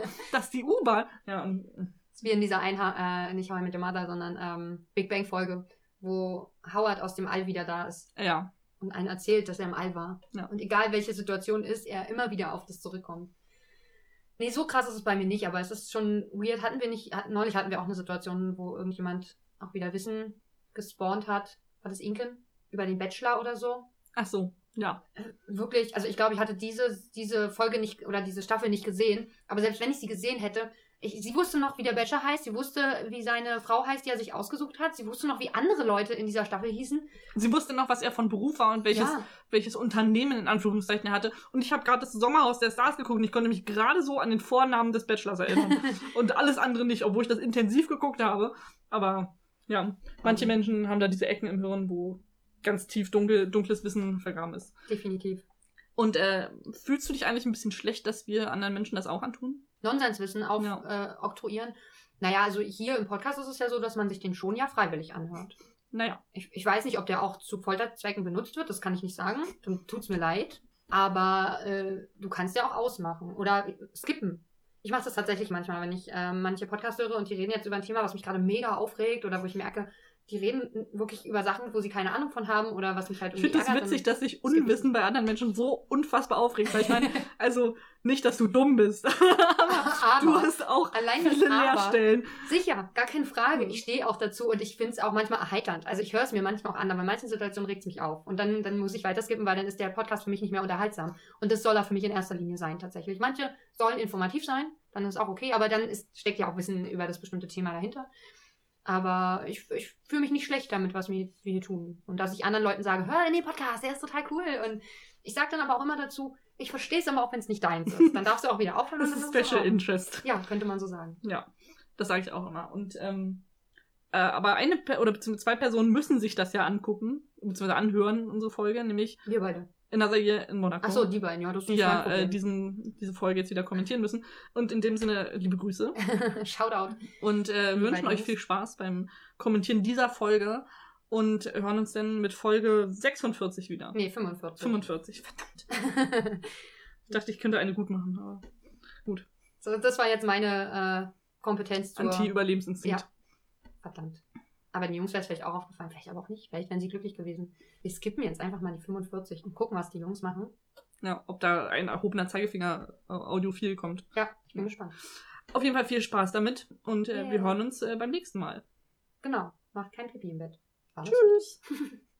*laughs* dass die U-Bahn... Ja, und äh, Das ist wie in dieser Einha äh, nicht How I Met Your Mother, sondern ähm, Big Bang Folge, wo Howard aus dem All wieder da ist ja, und einen erzählt, dass er im All war. Ja. Und egal welche Situation ist, er immer wieder auf das zurückkommt. Nee, so krass ist es bei mir nicht, aber es ist schon weird. Hatten wir nicht, hat- neulich hatten wir auch eine Situation, wo irgendjemand auch wieder Wissen gespawnt hat. War das Inken? Über den Bachelor oder so? ach so, ja. Wirklich, also ich glaube, ich hatte diese, diese Folge nicht oder diese Staffel nicht gesehen. Aber selbst wenn ich sie gesehen hätte, ich, sie wusste noch, wie der Bachelor heißt, sie wusste, wie seine Frau heißt, die er sich ausgesucht hat. Sie wusste noch, wie andere Leute in dieser Staffel hießen. Sie wusste noch, was er von Beruf war und welches, ja. welches Unternehmen in Anführungszeichen er hatte. Und ich habe gerade das Sommerhaus der Stars geguckt und ich konnte mich gerade so an den Vornamen des Bachelors erinnern. *laughs* und alles andere nicht, obwohl ich das intensiv geguckt habe. Aber ja, manche Menschen haben da diese Ecken im Hirn, wo ganz tief dunkel, dunkles Wissen vergraben ist. Definitiv. Und äh, fühlst du dich eigentlich ein bisschen schlecht, dass wir anderen Menschen das auch antun? Nonsenswissen auf, Ja. äh, oktroyieren. Naja, also hier im Podcast ist es ja so, dass man sich den schon ja freiwillig anhört. Naja, Ich, ich weiß nicht, ob der auch zu Folterzwecken benutzt wird, das kann ich nicht sagen. Dann tut's mir leid. Aber äh, du kannst ja auch ausmachen oder skippen. Ich mache das tatsächlich manchmal, wenn ich äh, manche Podcasts höre und die reden jetzt über ein Thema, was mich gerade mega aufregt oder wo ich merke, die reden wirklich über Sachen, wo sie keine Ahnung von haben oder was mich halt ich irgendwie finde das witzig, dass sich Unwissen bei anderen Menschen so unfassbar aufregt. Weil ich meine, *laughs* also nicht, dass du dumm bist, *laughs* aber du hast auch allein das viele. Leerstellen. Sicher, gar keine Frage. Ich stehe auch dazu und ich finde es auch manchmal erheiternd. Also ich höre es mir manchmal auch an, aber in manchen Situationen regt es mich auf. Und dann, dann muss ich weiterskippen, weil dann ist der Podcast für mich nicht mehr unterhaltsam. Und das soll er für mich in erster Linie sein, tatsächlich. Manche sollen informativ sein, dann ist auch okay, aber dann ist, steckt ja auch Wissen über das bestimmte Thema dahinter. Aber ich, ich fühle mich nicht schlecht damit, was wir, wir hier tun. Und dass ich anderen Leuten sage, hör in den Podcast, der ist total cool. Und ich sage dann aber auch immer dazu, ich verstehe es aber auch, wenn es nicht deins ist. Dann darfst du auch wieder aufhören. *laughs* Das ist Special auch. Interest. Ja, könnte man so sagen. Ja, das sage ich auch immer. Und ähm, äh, aber eine oder beziehungsweise zwei Personen müssen sich das ja angucken, beziehungsweise anhören, unsere Folge, nämlich Wir beide. In Nazaire in Monaco. Achso, die beiden, ja, das ist die ja äh, diesen, diese Folge jetzt wieder kommentieren müssen. Und in dem Sinne, liebe Grüße. *laughs* Shoutout. Und äh, wünschen euch viel Spaß beim Kommentieren dieser Folge und hören uns dann mit Folge 46 wieder. Nee, 45. 45, verdammt. *laughs* Ich dachte, ich könnte eine gut machen, aber so, das war jetzt meine äh, Kompetenz zur... Anti-Überlebensinstinkt. Ja. Verdammt. Aber den Jungs wäre es vielleicht auch aufgefallen, vielleicht aber auch nicht. Vielleicht wären sie glücklich gewesen. Wir skippen jetzt einfach mal die 45 und gucken, was die Jungs machen. Ja. ob da ein erhobener Zeigefinger äh, audiophil kommt. Ja, ich bin gespannt. Auf jeden Fall viel Spaß damit und äh, Ja. wir hören uns äh, beim nächsten Mal. Genau. Macht kein Pipi im Bett. Das? Tschüss. *laughs*